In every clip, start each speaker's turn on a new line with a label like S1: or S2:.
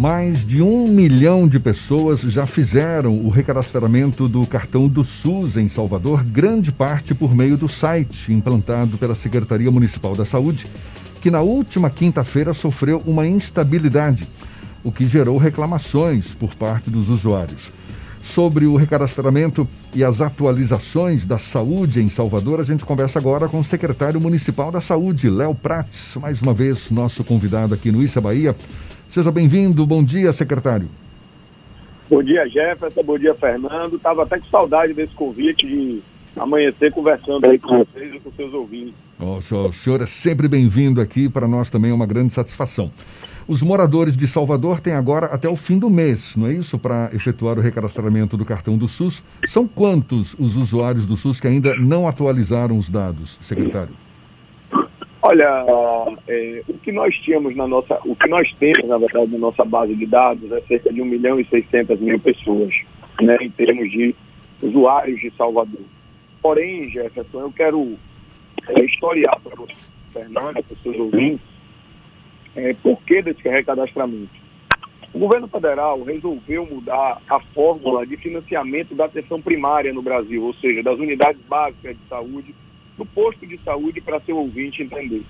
S1: Mais de um milhão de pessoas já fizeram o recadastramento do cartão do SUS em Salvador, grande parte por meio do site implantado pela Secretaria Municipal da Saúde, que na última quinta-feira sofreu uma instabilidade, o que gerou reclamações por parte dos usuários. Sobre o recadastramento e as atualizações da saúde em Salvador, a gente conversa agora com o secretário municipal da Saúde, Léo Prats, mais uma vez nosso convidado aqui no Issa Bahia. Seja bem-vindo. Bom dia, secretário.
S2: Bom dia, Jefferson. Bom dia, Fernando. Estava até com saudade desse convite de amanhecer conversando aí com vocês e com seus ouvintes.
S1: Oh, o, senhor, o senhor é sempre bem-vindo aqui. Para nós também é uma grande satisfação. Os moradores de Salvador têm agora até o fim do mês, não é isso? Para efetuar o recadastramento do cartão do SUS. São quantos os usuários do SUS que ainda não atualizaram os dados, secretário?
S2: Olha, é, o que nós tínhamos na nossa, o que nós temos, na verdade, na nossa base de dados é cerca de 1 milhão e 600 mil pessoas, né, em termos de usuários de Salvador. Porém, Jefferson, eu quero é, historiar para você, Fernando, para os seus ouvintes, é, por que desse recadastramento. O governo federal resolveu mudar a fórmula de financiamento da atenção primária no Brasil, ou seja, das unidades básicas de saúde do posto de saúde para seu ouvinte entender.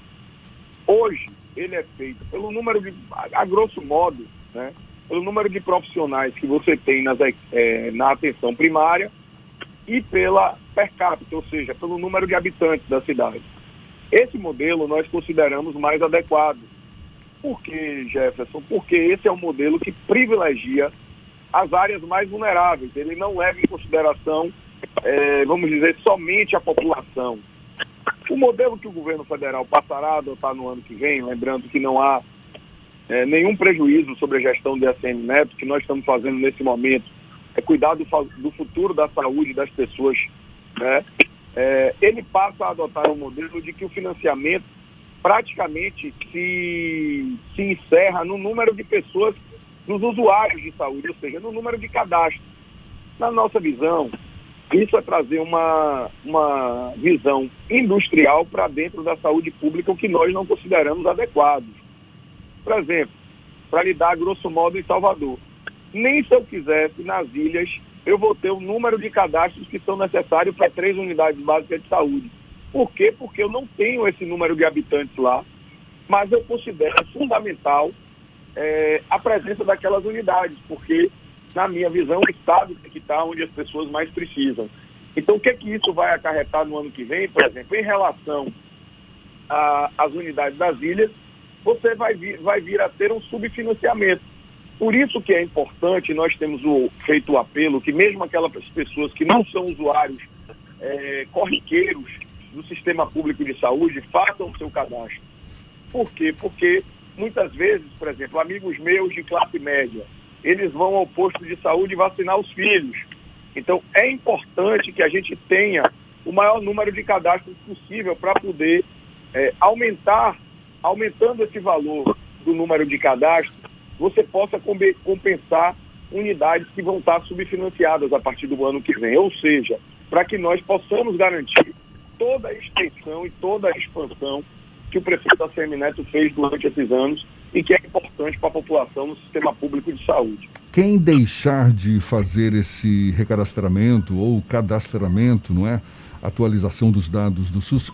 S2: Hoje, ele é feito pelo número de, a, grosso modo, né, pelo número de profissionais que você tem nas, é, na atenção primária e pela per capita, ou seja, pelo número de habitantes da cidade. Esse modelo nós consideramos mais adequado. Por que, Jefferson? Porque esse é um modelo que privilegia as áreas mais vulneráveis. Ele não leva em consideração, é, vamos dizer, somente a população. O modelo que o governo federal passará a adotar no ano que vem, lembrando que não há é, nenhum prejuízo sobre a gestão do ACM Neto, que nós estamos fazendo nesse momento, é cuidar do, do futuro da saúde das pessoas, né? É, ele passa a adotar um modelo de que o financiamento praticamente se, se encerra no número de pessoas, dos usuários de saúde, ou seja, no número de cadastros. Na nossa visão, isso é trazer uma, uma visão industrial para dentro da saúde pública, o que nós não consideramos adequado. Por exemplo, para lidar grosso modo em Salvador. Nem se eu quisesse, nas ilhas, eu vou ter o número de cadastros que são necessários para três unidades básicas de saúde. Por quê? Porque eu não tenho esse número de habitantes lá, mas eu considero fundamental é, a presença daquelas unidades, porque na minha visão, o Estado tem que estar onde as pessoas mais precisam. Então, o que, é que isso vai acarretar no ano que vem, por exemplo, em relação às unidades das ilhas, você vai vir, vai vir a ter um subfinanciamento. Por isso que é importante, nós temos o, feito o apelo que mesmo aquelas pessoas que não são usuários é, corriqueiros do sistema público de saúde façam o seu cadastro. Por quê? Porque muitas vezes, por exemplo, amigos meus de classe média, eles vão ao posto de saúde vacinar os filhos. Então, é importante que a gente tenha o maior número de cadastros possível para poder é, aumentar, aumentando esse valor do número de cadastros, você possa compensar unidades que vão estar subfinanciadas a partir do ano que vem. Ou seja, para que nós possamos garantir toda a extensão e toda a expansão que o prefeito ACM Neto fez durante esses anos e que é importante para a população no sistema público de saúde.
S1: Quem deixar de fazer esse recadastramento ou cadastramento, não é? Atualização dos dados do SUS,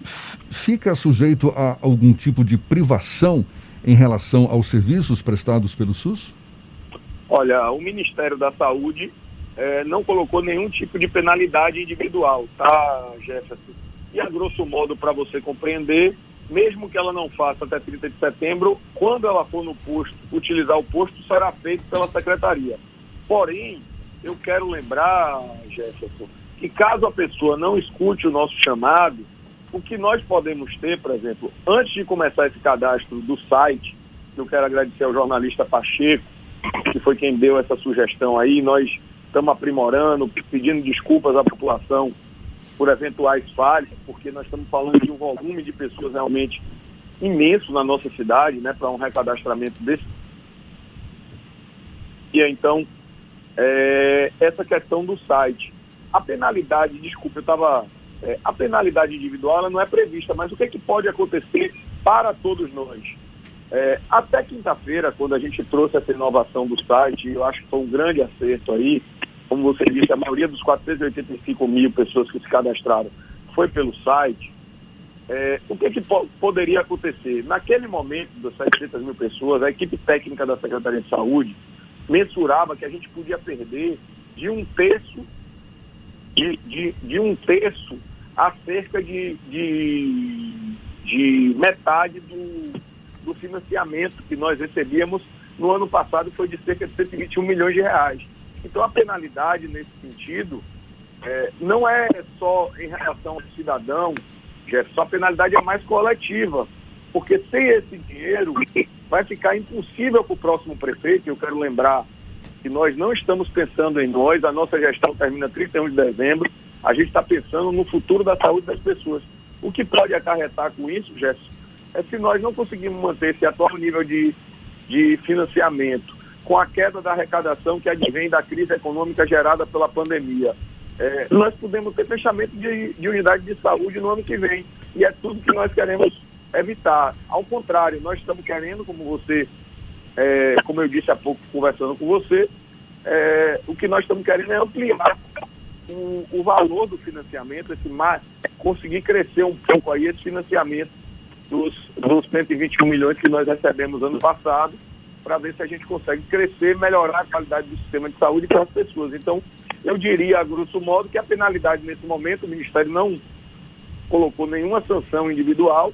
S1: fica sujeito a algum tipo de privação em relação aos serviços prestados pelo SUS?
S2: Olha, o Ministério da Saúde eh, não colocou nenhum tipo de penalidade individual, tá, Jefferson? E a grosso modo, para você compreender, mesmo que ela não faça até 30 de setembro, quando ela for no posto, utilizar o posto, será feito pela secretaria. Porém, eu quero lembrar, Jefferson, que caso a pessoa não escute o nosso chamado, o que nós podemos ter, por exemplo, antes de começar esse cadastro do site, eu quero agradecer ao jornalista Pacheco, que foi quem deu essa sugestão aí, nós estamos aprimorando, pedindo desculpas à população por eventuais falhas, porque nós estamos falando de um volume de pessoas realmente imenso na nossa cidade, né, para um recadastramento desse. E então, é, essa questão do site. A penalidade, desculpa, eu estava. É, a penalidade individual ela não é prevista, mas o que, é que pode acontecer para todos nós? É, até quinta-feira, quando a gente trouxe essa inovação do site, eu acho que foi um grande acerto aí. Como você disse, a maioria dos 485 mil pessoas que se cadastraram foi pelo site. É, o que, que po poderia acontecer? Naquele momento, das 700 mil pessoas, a equipe técnica da Secretaria de Saúde mensurava que a gente podia perder de um terço, de, de, de um terço a cerca de, de, de metade do, do financiamento que nós recebíamos no ano passado foi de cerca de 121 milhões de reais. Então a penalidade nesse sentido é, não é só em relação ao cidadão, Jefferson, a penalidade é mais coletiva, porque sem esse dinheiro vai ficar impossível para o próximo prefeito, eu quero lembrar que nós não estamos pensando em nós, a nossa gestão termina 31 de dezembro, a gente está pensando no futuro da saúde das pessoas. O que pode acarretar com isso, Jefferson, é se nós não conseguimos manter esse atual nível de, de financiamento, com a queda da arrecadação que advém da crise econômica gerada pela pandemia, é, nós podemos ter fechamento de, de unidade de saúde no ano que vem. E é tudo que nós queremos evitar. Ao contrário, nós estamos querendo, como você, é, como eu disse há pouco, conversando com você, é, o que nós estamos querendo é ampliar o, o valor do financiamento, esse mais, conseguir crescer um pouco aí esse financiamento dos, dos 121 milhões que nós recebemos ano passado, para ver se a gente consegue crescer, melhorar a qualidade do sistema de saúde para as pessoas. Então, eu diria, a grosso modo, que a penalidade nesse momento, o Ministério não colocou nenhuma sanção individual,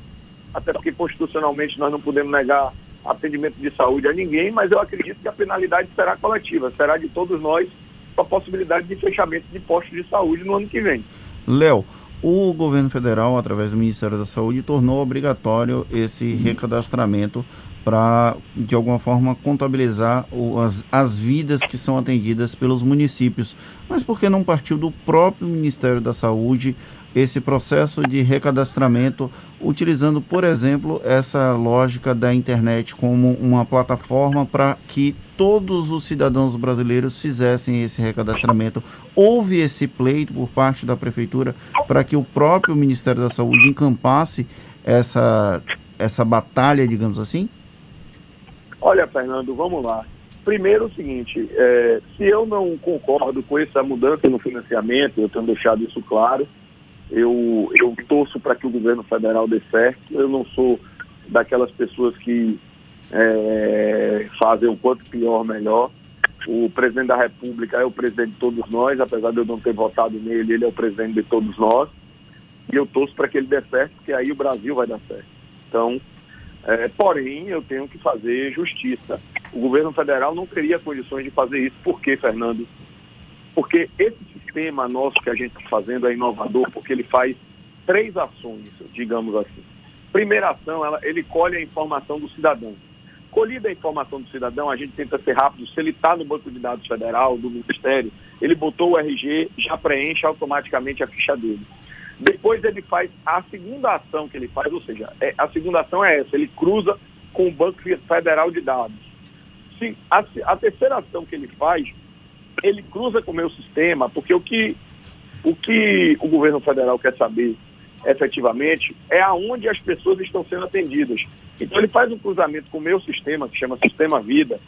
S2: até porque constitucionalmente nós não podemos negar atendimento de saúde a ninguém, mas eu acredito que a penalidade será coletiva, será de todos nós, com a possibilidade de fechamento de postos de saúde no ano que vem.
S3: Léo, o governo federal, através do Ministério da Saúde, tornou obrigatório esse recadastramento para, de alguma forma, contabilizar as, as vidas que são atendidas pelos municípios. Mas por que não partiu do próprio Ministério da Saúde esse processo de recadastramento, utilizando, por exemplo, essa lógica da internet como uma plataforma para que todos os cidadãos brasileiros fizessem esse recadastramento. Houve esse pleito por parte da prefeitura para que o próprio Ministério da Saúde encampasse essa, essa batalha, digamos assim?
S2: Olha, Fernando, vamos lá. Primeiro, o seguinte: é, se eu não concordo com essa mudança no financiamento, eu tenho deixado isso claro eu, eu torço para que o governo federal dê certo. Eu não sou daquelas pessoas que é, fazem o quanto pior, melhor. O presidente da República é o presidente de todos nós, apesar de eu não ter votado nele, ele é o presidente de todos nós. E eu torço para que ele dê certo, porque aí o Brasil vai dar certo. Então, é, porém, eu tenho que fazer justiça. O governo federal não teria condições de fazer isso. Por quê, Fernando? Porque esse sistema nosso que a gente está fazendo é inovador, porque ele faz três ações, digamos assim. Primeira ação, ela, ele colhe a informação do cidadão. Colhida a informação do cidadão, a gente tenta ser rápido. Se ele está no banco de dados federal, do Ministério, ele botou o RG, já preenche automaticamente a ficha dele. Depois ele faz a segunda ação que ele faz, ou seja, é, a segunda ação é essa, ele cruza com o Banco Federal de Dados. Se, a, a terceira ação que ele faz ele cruza com o meu sistema, porque o que o, que o governo federal quer saber efetivamente é aonde as pessoas estão sendo atendidas. Então ele faz um cruzamento com o meu sistema, que chama Sistema Vida,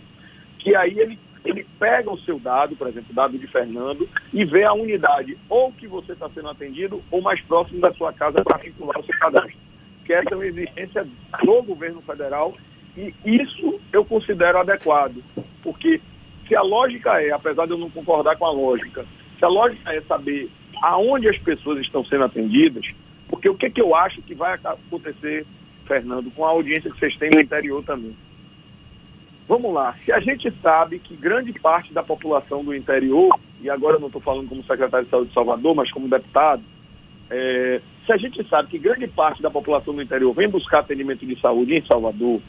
S2: que aí ele, ele pega o seu dado, por exemplo, o dado de Fernando, e vê a unidade ou que você está sendo atendido ou mais próximo da sua casa para vincular o seu cadastro. Que essa é uma exigência do governo federal e isso eu considero adequado, porque se a lógica é, apesar de eu não concordar com a lógica, se a lógica é saber aonde as pessoas estão sendo atendidas, porque o que, que eu acho que vai acontecer, Fernando, com a audiência que vocês têm no interior também. Vamos lá, se a gente sabe que grande parte da população do interior, e agora eu não estou falando como secretário de saúde de Salvador, mas como deputado, é, se a gente sabe que grande parte da população do interior vem buscar atendimento de saúde em Salvador,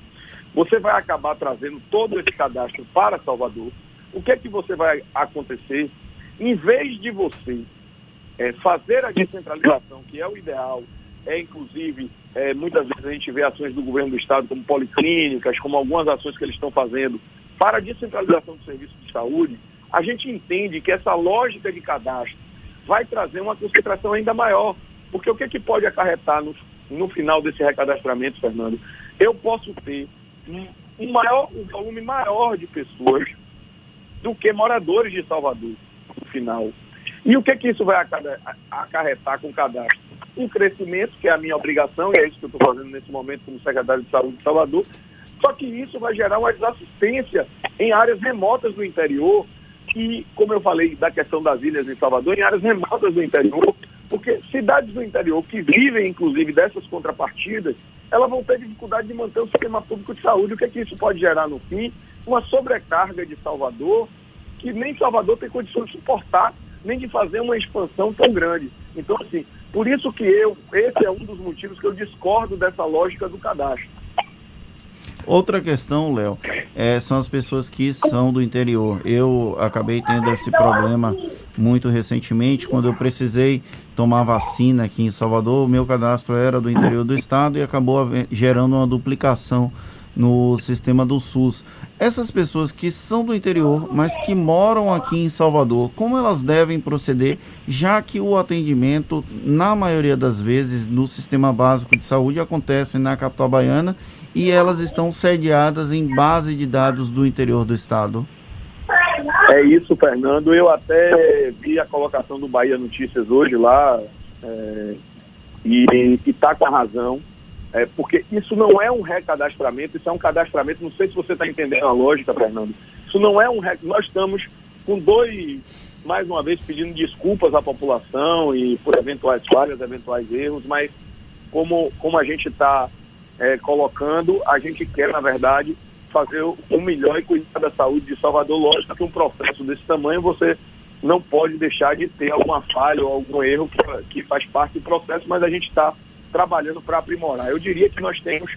S2: você vai acabar trazendo todo esse cadastro para Salvador. O que é que você vai acontecer? Em vez de você é, fazer a descentralização, que é o ideal, é inclusive, é, muitas vezes a gente vê ações do governo do estado como policlínicas, como algumas ações que eles estão fazendo para a descentralização do serviço de saúde, a gente entende que essa lógica de cadastro vai trazer uma concentração ainda maior. Porque o que, é que pode acarretar no, no final desse recadastramento, Fernando? Eu posso ter um, maior, um volume maior de pessoas do que moradores de Salvador, no final. E o que, que isso vai acarretar com o cadastro? Um crescimento, que é a minha obrigação, e é isso que eu estou fazendo nesse momento como secretário de Saúde de Salvador, só que isso vai gerar uma desassistência em áreas remotas do interior, e, como eu falei da questão das ilhas em Salvador, em áreas remotas do interior, porque cidades do interior que vivem, inclusive, dessas contrapartidas, elas vão ter dificuldade de manter o sistema público de saúde. O que é que isso pode gerar no fim? Uma sobrecarga de Salvador, que nem Salvador tem condições de suportar, nem de fazer uma expansão tão grande. Então, assim, por isso que eu, esse é um dos motivos que eu discordo dessa lógica do cadastro.
S3: Outra questão, Léo, é, são as pessoas que são do interior. Eu acabei tendo esse problema muito recentemente, quando eu precisei tomar vacina aqui em Salvador, o meu cadastro era do interior do estado e acabou gerando uma duplicação no sistema do SUS. Essas pessoas que são do interior, mas que moram aqui em Salvador, como elas devem proceder, já que o atendimento, na maioria das vezes, no sistema básico de saúde acontece na capital baiana e elas estão sediadas em base de dados do interior do estado?
S2: É isso, Fernando. Eu até vi a colocação do Bahia Notícias hoje lá é, e está com a razão. É, porque isso não é um recadastramento, isso é um cadastramento. Não sei se você está entendendo a lógica, Fernando. Isso não é um Nós estamos com dois, mais uma vez, pedindo desculpas à população e por eventuais falhas, eventuais erros, mas como, como a gente está é, colocando, a gente quer, na verdade, fazer o melhor e cuidar da saúde de Salvador. Lógico que um processo desse tamanho você não pode deixar de ter alguma falha ou algum erro que, que faz parte do processo, mas a gente está trabalhando para aprimorar. Eu diria que nós temos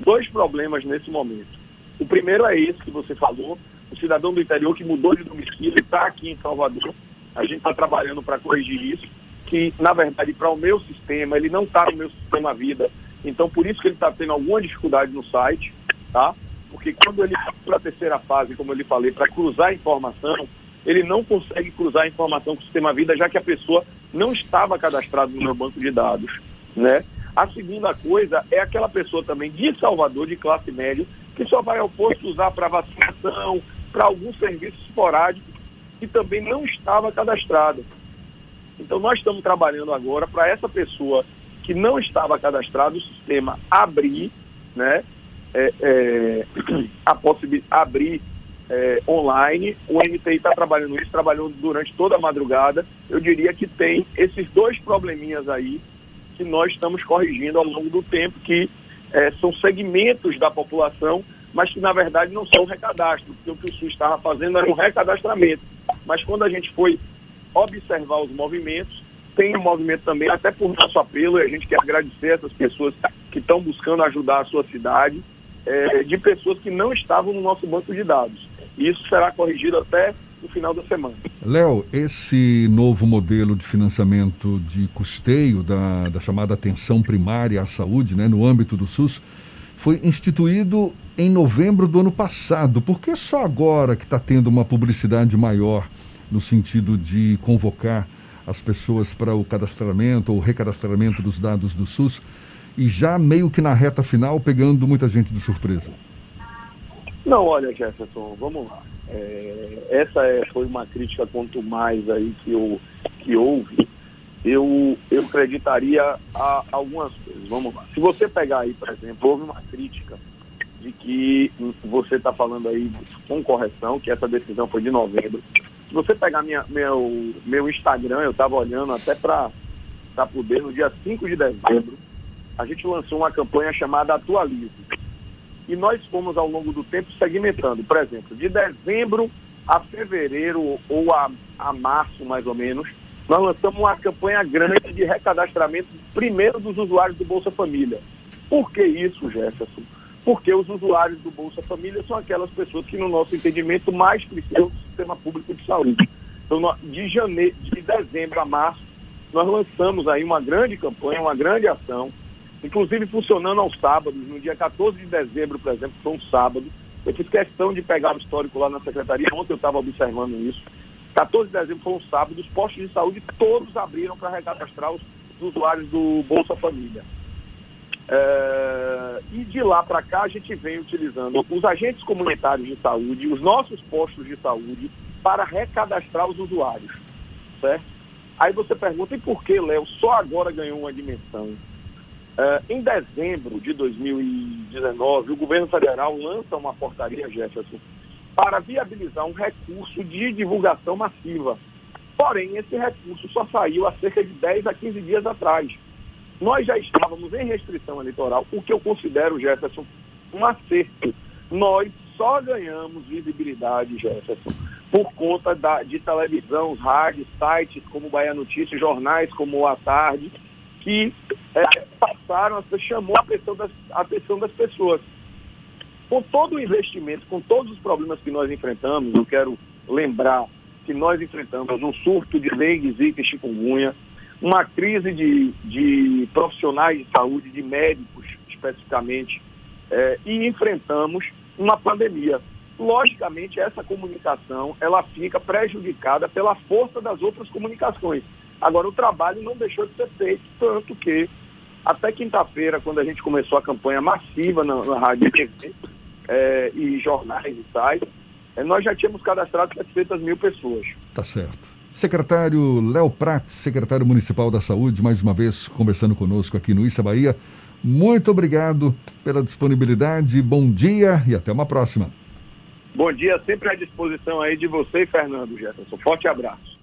S2: dois problemas nesse momento. O primeiro é esse que você falou, o cidadão do interior que mudou de domicílio e está aqui em Salvador. A gente está trabalhando para corrigir isso, que na verdade para o meu sistema, ele não está no meu sistema vida. Então por isso que ele está tendo alguma dificuldade no site, tá? Porque quando ele para a terceira fase, como eu lhe falei, para cruzar a informação, ele não consegue cruzar a informação com o sistema vida, já que a pessoa não estava cadastrada no meu banco de dados, né? A segunda coisa é aquela pessoa também de Salvador, de classe média, que só vai ao posto usar para vacinação, para algum serviço esporádico, e também não estava cadastrada. Então nós estamos trabalhando agora para essa pessoa que não estava cadastrada, o sistema abrir, né? É, é, a possibilidade abrir é, online. O NTI está trabalhando isso, trabalhou durante toda a madrugada. Eu diria que tem esses dois probleminhas aí que nós estamos corrigindo ao longo do tempo, que é, são segmentos da população, mas que na verdade não são recadastro, porque o que o SUS estava fazendo era um recadastramento. Mas quando a gente foi observar os movimentos, tem um movimento também, até por nosso apelo, e a gente quer agradecer essas pessoas que estão buscando ajudar a sua cidade, é, de pessoas que não estavam no nosso banco de dados. E isso será corrigido até no final da semana.
S1: Léo, esse novo modelo de financiamento de custeio da, da chamada atenção primária à saúde, né, no âmbito do SUS, foi instituído em novembro do ano passado. Por que só agora que está tendo uma publicidade maior no sentido de convocar as pessoas para o cadastramento ou recadastramento dos dados do SUS e já meio que na reta final pegando muita gente de surpresa?
S2: Não, olha, Jefferson, vamos lá. É, essa é, foi uma crítica quanto mais aí que, eu, que houve. Eu, eu acreditaria a algumas coisas. Vamos lá. Se você pegar aí, por exemplo, houve uma crítica de que você está falando aí com correção, que essa decisão foi de novembro. Se você pegar minha, meu, meu Instagram, eu estava olhando até para poder, no dia 5 de dezembro, a gente lançou uma campanha chamada Atualize e nós fomos ao longo do tempo segmentando. Por exemplo, de dezembro a fevereiro ou a, a março, mais ou menos, nós lançamos uma campanha grande de recadastramento, primeiro dos usuários do Bolsa Família. Por que isso, Jefferson? Porque os usuários do Bolsa Família são aquelas pessoas que, no nosso entendimento, mais precisam do sistema público de saúde. Então, de, janeiro, de dezembro a março, nós lançamos aí uma grande campanha, uma grande ação, inclusive funcionando aos sábados, no dia 14 de dezembro, por exemplo, foi um sábado. Eu fiz questão de pegar o histórico lá na secretaria, ontem eu estava observando isso. 14 de dezembro foi um sábado, os postos de saúde todos abriram para recadastrar os, os usuários do Bolsa Família. É, e de lá para cá a gente vem utilizando os agentes comunitários de saúde, os nossos postos de saúde, para recadastrar os usuários, certo? Aí você pergunta, e por que, Léo, só agora ganhou uma dimensão? É, em dezembro de 2019, o governo federal lança uma portaria, Jefferson, para viabilizar um recurso de divulgação massiva. Porém, esse recurso só saiu há cerca de 10 a 15 dias atrás. Nós já estávamos em restrição eleitoral, o que eu considero, Jefferson, um acerto. Nós só ganhamos visibilidade, Jefferson, por conta da, de televisão, rádios, sites como Bahia Notícias, jornais como A Tarde, que é, passaram, chamou a atenção, das, a atenção das pessoas. Com todo o investimento, com todos os problemas que nós enfrentamos, eu quero lembrar que nós enfrentamos um surto de dengue, zika e chikungunya, uma crise de, de profissionais de saúde, de médicos especificamente, é, e enfrentamos uma pandemia. Logicamente, essa comunicação ela fica prejudicada pela força das outras comunicações. Agora, o trabalho não deixou de ser feito, tanto que até quinta-feira, quando a gente começou a campanha massiva na, na rádio e TV, é, e jornais e sites, é, nós já tínhamos cadastrado 700 mil pessoas.
S1: Tá certo. Secretário Léo Prats, secretário municipal da Saúde, mais uma vez conversando conosco aqui no Issa Bahia. Muito obrigado pela disponibilidade, bom dia e até uma próxima.
S2: Bom dia, sempre à disposição aí de você e Fernando Jefferson. Forte abraço.